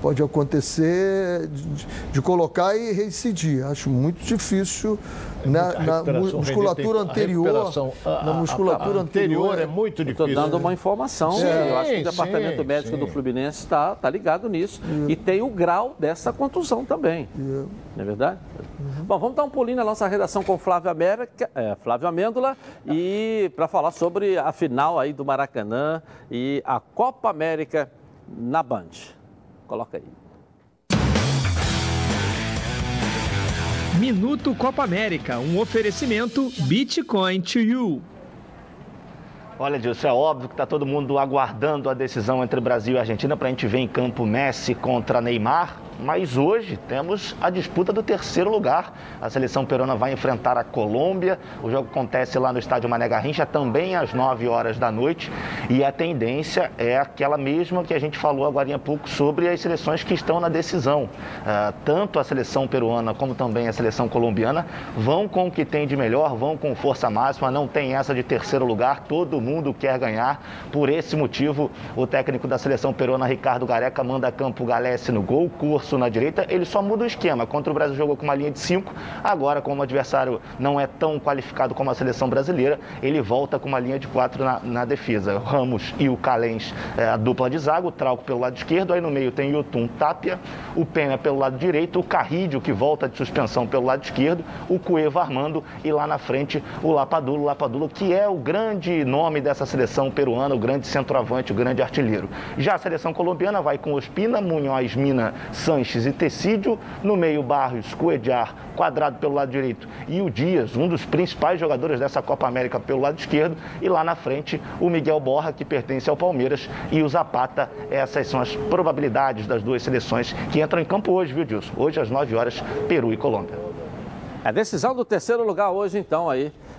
pode acontecer de, de, colocar e reincidir. Acho muito difícil é na, na musculatura anterior. A, na musculatura a, a anterior, anterior é muito difícil. Estou dando uma informação. Sim, eu acho que o departamento sim, médico sim. do Fluminense está tá ligado nisso. É. E tem o grau dessa contusão também. É. Não é verdade? Uhum. Bom, vamos dar um pulinho na nossa redação com Flávio, América, é, Flávio Amêndola e para falar sobre a final aí do Maracanã e a Copa América na Band. Coloca aí. Minuto Copa América, um oferecimento Bitcoin to you. Olha, Dilson, é óbvio que está todo mundo aguardando a decisão entre Brasil e Argentina para a gente ver em campo Messi contra Neymar. Mas hoje temos a disputa do terceiro lugar. A seleção peruana vai enfrentar a Colômbia. O jogo acontece lá no estádio Mané Garrincha, também às 9 horas da noite. E a tendência é aquela mesma que a gente falou agora há pouco sobre as seleções que estão na decisão. Uh, tanto a seleção peruana como também a seleção colombiana vão com o que tem de melhor, vão com força máxima, não tem essa de terceiro lugar, todo mundo quer ganhar. Por esse motivo, o técnico da seleção peruana, Ricardo Gareca, manda campo Galesse no gol, curso na direita, ele só muda o esquema. Contra o Brasil jogou com uma linha de 5, agora como o adversário não é tão qualificado como a seleção brasileira, ele volta com uma linha de 4 na, na, defesa. Ramos e o Calens, é, a dupla de zaga, o Trauco pelo lado esquerdo, aí no meio tem o Yotun Tapia, o Pena pelo lado direito, o Carrídio que volta de suspensão pelo lado esquerdo, o Cueva armando e lá na frente o Lapadula, o Lapadula que é o grande nome dessa seleção peruana, o grande centroavante, o grande artilheiro. Já a seleção colombiana vai com Ospina, Munhoz, Mina, San Sanches e Tecídio, no meio Barros, Coedjar, quadrado pelo lado direito e o Dias, um dos principais jogadores dessa Copa América pelo lado esquerdo, e lá na frente o Miguel Borra, que pertence ao Palmeiras, e o Zapata. Essas são as probabilidades das duas seleções que entram em campo hoje, viu, Dilson? Hoje às 9 horas, Peru e Colômbia. A decisão do terceiro lugar hoje, então, aí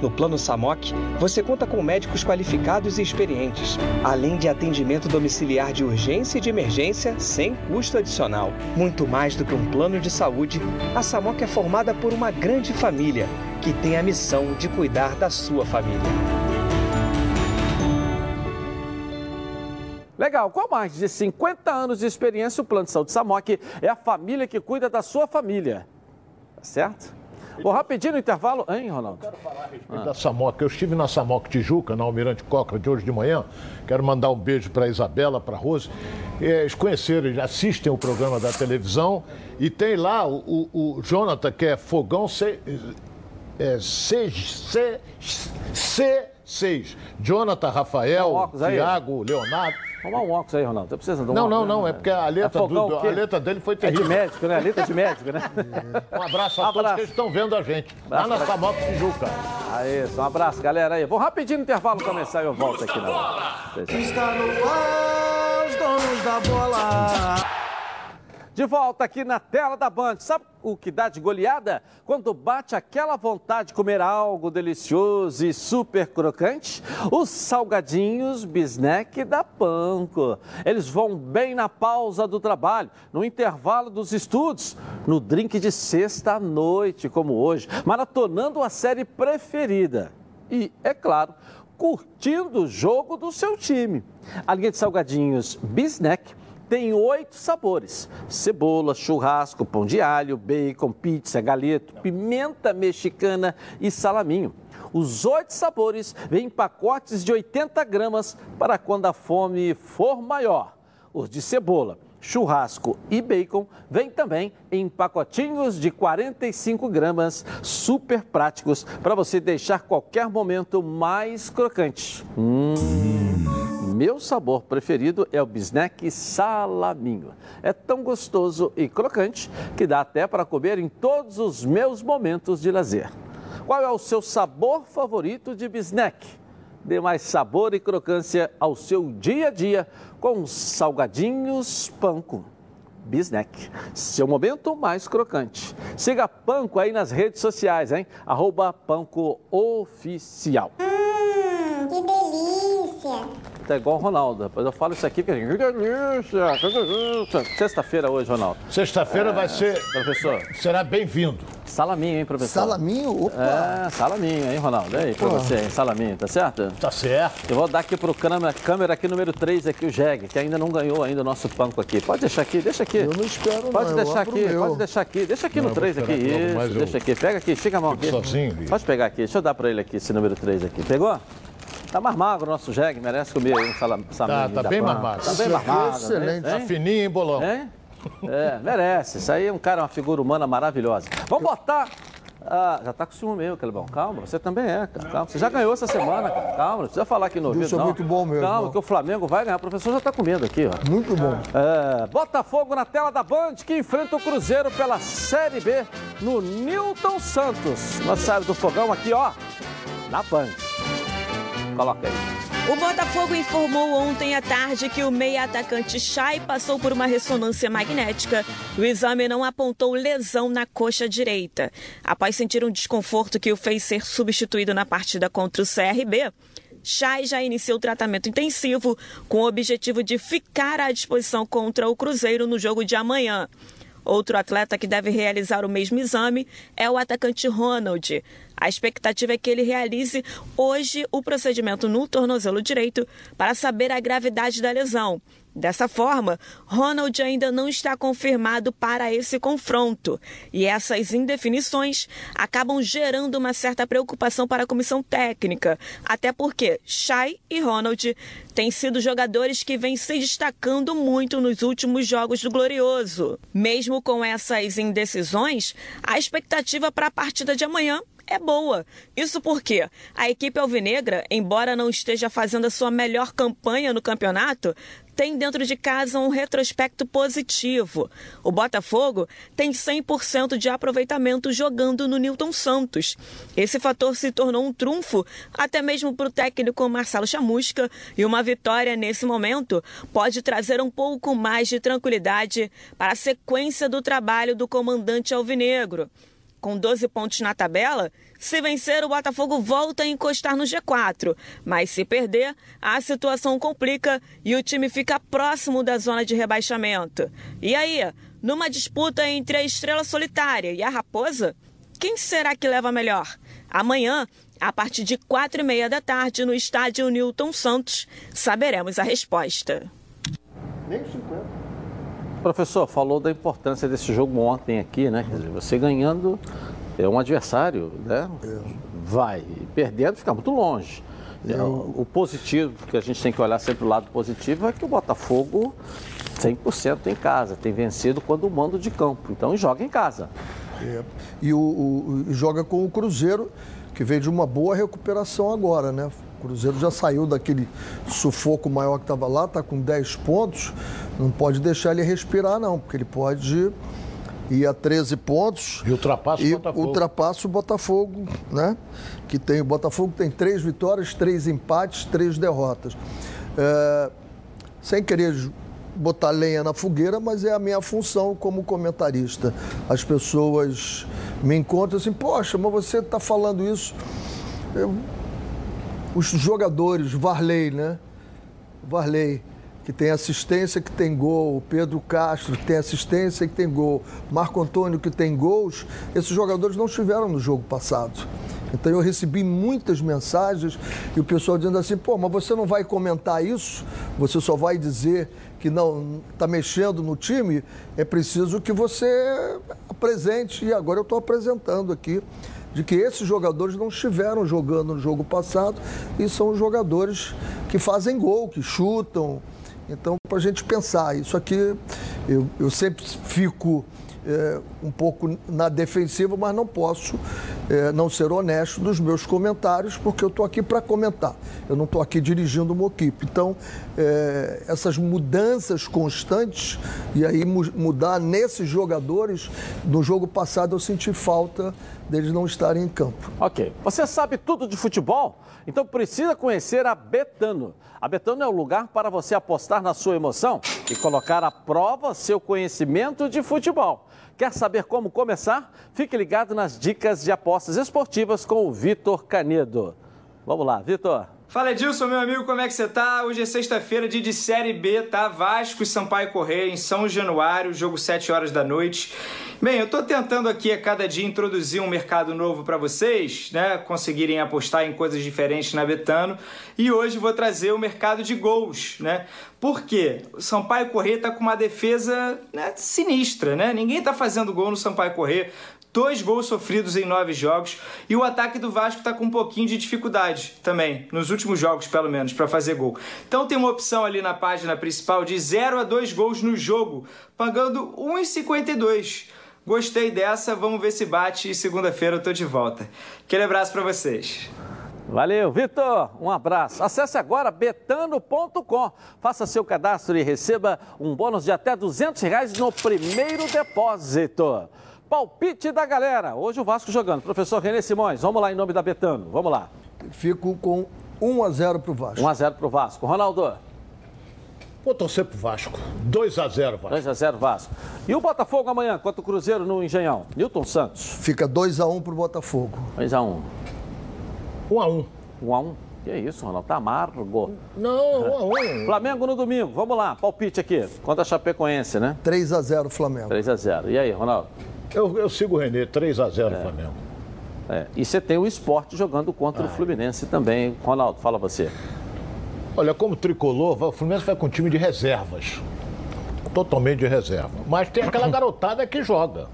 No Plano Samok, você conta com médicos qualificados e experientes, além de atendimento domiciliar de urgência e de emergência sem custo adicional. Muito mais do que um plano de saúde, a Samok é formada por uma grande família que tem a missão de cuidar da sua família. Legal, com mais de 50 anos de experiência, o Plano de Saúde Samok é a família que cuida da sua família. Tá certo? Vou rapidinho no intervalo, hein, Ronaldo? Eu quero falar a respeito ah. da Samok. Eu estive na Samok Tijuca, na Almirante Coca, de hoje de manhã. Quero mandar um beijo para Isabela, para Rose. Eles conheceram, eles assistem o programa da televisão e tem lá o, o, o Jonathan, que é fogão C, é, C, C, C, 6. Jonathan, Rafael, Thiago, Leonardo. Tomar um óculos aí, Ronaldo. Tá precisando um Não, óculos, não, não. É porque a letra, do, a letra dele foi terrível. É de médico, né? A letra de médico, né? Um abraço a um todos que estão vendo a gente. Lá na Samop Tijuca. Aí, um abraço, galera aí. Vou rapidinho no intervalo começar e eu volto aqui na bola. Está no ar, os donos da bola. De volta aqui na tela da Band. Sabe o que dá de goleada? Quando bate aquela vontade de comer algo delicioso e super crocante? Os salgadinhos bisnack da Panko. Eles vão bem na pausa do trabalho, no intervalo dos estudos, no drink de sexta à noite, como hoje, maratonando a série preferida. E, é claro, curtindo o jogo do seu time. A linha de salgadinhos Bisnack tem oito sabores: cebola, churrasco, pão de alho, bacon, pizza, galeto, pimenta mexicana e salaminho. Os oito sabores vêm em pacotes de 80 gramas para quando a fome for maior. Os de cebola, churrasco e bacon vêm também em pacotinhos de 45 gramas, super práticos para você deixar qualquer momento mais crocante. Hum meu sabor preferido é o bisnack salaminho. É tão gostoso e crocante que dá até para comer em todos os meus momentos de lazer. Qual é o seu sabor favorito de bisnack? Dê mais sabor e crocância ao seu dia a dia com salgadinhos panko. Bisnack, seu momento mais crocante. Siga Panko aí nas redes sociais, hein? Arroba Panko Oficial. Hum, que delícia! Tá igual o Ronaldo. Depois eu falo isso aqui, porque Sexta-feira hoje, Ronaldo. Sexta-feira é, vai ser. Professor. Será bem-vindo. Salaminho, hein, professor? Salaminho? Opa! É, salaminho, hein, Ronaldo? E aí, pra você, hein? Salaminho, tá certo? Tá certo. Eu vou dar aqui pro câmera, câmera aqui número 3, aqui, o Jeg, que ainda não ganhou ainda o nosso panco aqui. Pode deixar aqui, deixa aqui. Eu não espero, Pode não, deixar aqui, pode deixar aqui. Deixa aqui não, no 3 aqui. Isso, deixa aqui. Pega aqui, chega a mão aqui. Sozinho, Pode pegar aqui, deixa eu dar pra ele aqui esse número 3 aqui. Pegou? Tá mais magro o nosso jegue, merece comer um salaminho. Tá, tá bem mais magro. Tá bem mais magro. Excelente. Tá fininho, hein, bolão? Hein? É, merece. Isso aí é um cara, uma figura humana maravilhosa. Vamos botar. Ah, já tá com ciúme meu, Calibão. Calma, você também é, cara. Calma. Você já ganhou essa semana, cara. Calma, não precisa falar aqui no ouvido, Isso é muito bom mesmo. Calma, que o Flamengo vai ganhar. O professor já tá comendo aqui, ó. Muito bom. É, Botafogo na tela da Band, que enfrenta o Cruzeiro pela Série B no Newton Santos. Nós saímos do fogão aqui, ó, na Band. Coloca aí. O Botafogo informou ontem à tarde que o meia atacante Chay passou por uma ressonância magnética. O exame não apontou lesão na coxa direita. Após sentir um desconforto que o fez ser substituído na partida contra o CRB, Chay já iniciou o tratamento intensivo com o objetivo de ficar à disposição contra o Cruzeiro no jogo de amanhã. Outro atleta que deve realizar o mesmo exame é o atacante Ronald. A expectativa é que ele realize hoje o procedimento no tornozelo direito para saber a gravidade da lesão. Dessa forma, Ronald ainda não está confirmado para esse confronto. E essas indefinições acabam gerando uma certa preocupação para a comissão técnica, até porque Shai e Ronald têm sido jogadores que vêm se destacando muito nos últimos jogos do Glorioso. Mesmo com essas indecisões, a expectativa para a partida de amanhã é boa. Isso porque a equipe alvinegra, embora não esteja fazendo a sua melhor campanha no campeonato, tem dentro de casa um retrospecto positivo. O Botafogo tem 100% de aproveitamento jogando no Newton Santos. Esse fator se tornou um trunfo até mesmo para o técnico Marcelo Chamusca e uma vitória nesse momento pode trazer um pouco mais de tranquilidade para a sequência do trabalho do comandante alvinegro. Com 12 pontos na tabela, se vencer, o Botafogo volta a encostar no G4. Mas se perder, a situação complica e o time fica próximo da zona de rebaixamento. E aí, numa disputa entre a Estrela Solitária e a Raposa, quem será que leva melhor? Amanhã, a partir de quatro e meia da tarde, no estádio Newton Santos, saberemos a resposta. Nem 50. Professor, falou da importância desse jogo ontem aqui, né? Quer dizer, você ganhando é um adversário, né? Vai. Perdendo fica muito longe. É, O positivo, que a gente tem que olhar sempre o lado positivo, é que o Botafogo 100% em casa, tem vencido quando o mando de campo. Então joga em casa. É. E o, o- joga com o Cruzeiro, que veio de uma boa recuperação agora, né? O Cruzeiro já saiu daquele sufoco maior que estava lá, está com 10 pontos. Não pode deixar ele respirar, não, porque ele pode ir a 13 pontos. E ultrapassa o Botafogo. ultrapassa o Botafogo, né? Que tem, o Botafogo tem três vitórias, três empates, três derrotas. É, sem querer botar lenha na fogueira, mas é a minha função como comentarista. As pessoas me encontram assim, poxa, mas você está falando isso. Eu- os jogadores, Varley, né? Varley, que tem assistência, que tem gol, Pedro Castro, que tem assistência, que tem gol, Marco Antônio, que tem gols, esses jogadores não estiveram no jogo passado. Então eu recebi muitas mensagens e o pessoal dizendo assim, pô, mas você não vai comentar isso? Você só vai dizer que não está mexendo no time? É preciso que você apresente. E agora eu estou apresentando aqui de que esses jogadores não estiveram jogando no jogo passado e são jogadores que fazem gol, que chutam. Então, para a gente pensar, isso aqui, eu, eu sempre fico é, um pouco na defensiva, mas não posso é, não ser honesto dos meus comentários, porque eu estou aqui para comentar. Eu não estou aqui dirigindo uma equipe. Então, é, essas mudanças constantes, e aí mu- mudar nesses jogadores, no jogo passado eu senti falta deles não estarem em campo. Ok. Você sabe tudo de futebol? Então precisa conhecer a Betano. A Betano é o lugar para você apostar na sua emoção e colocar à prova seu conhecimento de futebol. Quer saber como começar? Fique ligado nas dicas de apostas esportivas com o Vitor Canedo. Vamos lá, Vitor. Fala Edilson, meu amigo, como é que você tá? Hoje é sexta-feira, dia de Série B, tá? Vasco e Sampaio Correia em São Januário, jogo 7 horas da noite. Bem, eu tô tentando aqui a cada dia introduzir um mercado novo para vocês, né? Conseguirem apostar em coisas diferentes na Betano. E hoje vou trazer o mercado de gols, né? Por quê? O Sampaio Correia tá com uma defesa né, sinistra, né? Ninguém tá fazendo gol no Sampaio Correia. Dois gols sofridos em nove jogos. E o ataque do Vasco está com um pouquinho de dificuldade também, nos últimos jogos, pelo menos, para fazer gol. Então tem uma opção ali na página principal de 0 a 2 gols no jogo, pagando 1,52. Gostei dessa, vamos ver se bate e segunda-feira eu tô de volta. Aquele abraço para vocês. Valeu, Vitor. Um abraço. Acesse agora betano.com. Faça seu cadastro e receba um bônus de até 200 reais no primeiro depósito. Palpite da galera. Hoje o Vasco jogando. Professor René Simões, vamos lá em nome da Betano. Vamos lá. Fico com 1 a 0 para o Vasco. 1 a 0 para o Vasco. Ronaldo. Vou torcer pro Vasco. 2 a 0 Vasco. 2 a 0 Vasco. E o Botafogo amanhã contra o Cruzeiro no Engenhão. Newton Santos. Fica 2 a 1 para o Botafogo. 2 a 1. 1 a 1. 1 a 1. Que isso, Ronaldo? Tá amargo. Não, 1 a 1. Flamengo no domingo. Vamos lá. Palpite aqui. Contra a Chapecoense, né? 3 a 0 Flamengo. 3 a 0. E aí, Ronaldo? Eu, eu sigo o Renê, 3 a 0 Flamengo. É, e você tem o esporte jogando contra o Fluminense também. Ronaldo, fala você. Olha, como tricolor, o Fluminense vai com time de reservas. Totalmente de reserva. Mas tem aquela garotada que joga.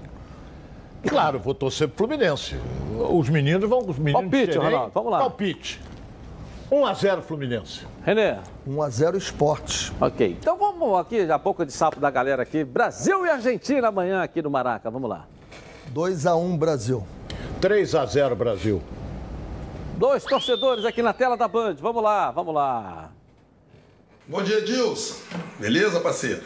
Claro, vou torcer pro Fluminense. Os meninos vão. Os meninos Palpite, Xerém, Ronaldo, vamos lá. Palpite. 1 a 0 Fluminense. Renê. 1 a 0 esporte. Ok. Então vamos aqui, a boca de sapo da galera aqui. Brasil e Argentina amanhã aqui no Maraca. Vamos lá. 2 a 1 Brasil. 3 a 0 Brasil. Dois torcedores aqui na tela da Band. Vamos lá, vamos lá. Bom dia, Dilson. Beleza, parceiro?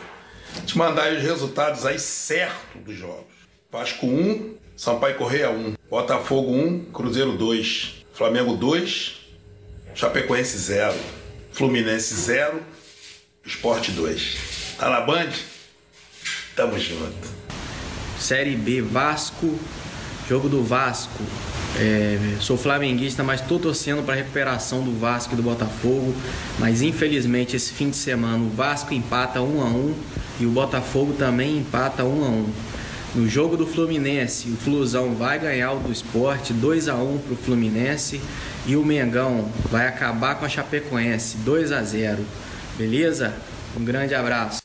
Te mandar aí os resultados aí certo dos jogos. Vasco 1, Sampaio Correia 1, Botafogo 1, Cruzeiro 2, Flamengo 2, Chapecoense 0, Fluminense 0, Esporte 2. Tá na Band? Tamo junto. Série B, Vasco, jogo do Vasco. É, sou flamenguista, mas estou torcendo para a recuperação do Vasco e do Botafogo. Mas infelizmente esse fim de semana o Vasco empata 1 a 1 e o Botafogo também empata 1 a 1. No jogo do Fluminense, o Flusão vai ganhar o do esporte 2 a 1 para o Fluminense e o Mengão vai acabar com a Chapecoense 2 a 0. Beleza? Um grande abraço.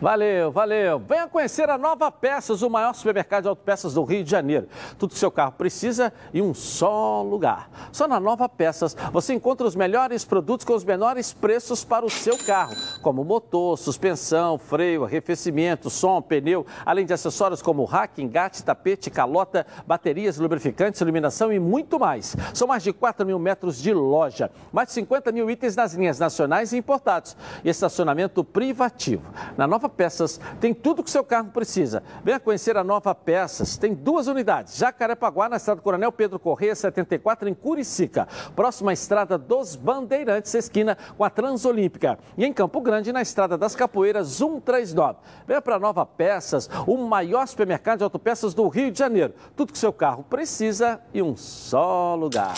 Valeu, valeu. Venha conhecer a Nova Peças, o maior supermercado de autopeças do Rio de Janeiro. Tudo que seu carro precisa em um só lugar. Só na Nova Peças você encontra os melhores produtos com os menores preços para o seu carro, como motor, suspensão, freio, arrefecimento, som, pneu, além de acessórios como rack, engate, tapete, calota, baterias, lubrificantes, iluminação e muito mais. São mais de 4 mil metros de loja, mais de 50 mil itens nas linhas nacionais e importados e estacionamento privativo. Na Nova Peças tem tudo que seu carro precisa. Venha conhecer a Nova Peças. Tem duas unidades. Jacarepaguá, na estrada Coronel Pedro Corrêa, 74, em Curicica. Próxima à estrada dos Bandeirantes, esquina com a Transolímpica. E em Campo Grande, na estrada das Capoeiras, 139. Venha para a Nova Peças, o maior supermercado de autopeças do Rio de Janeiro. Tudo que seu carro precisa em um só lugar.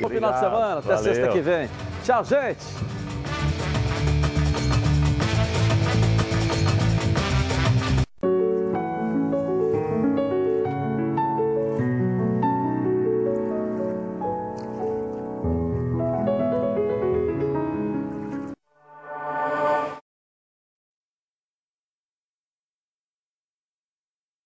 Bom final de semana, até Valeu. sexta que vem. Tchau, gente!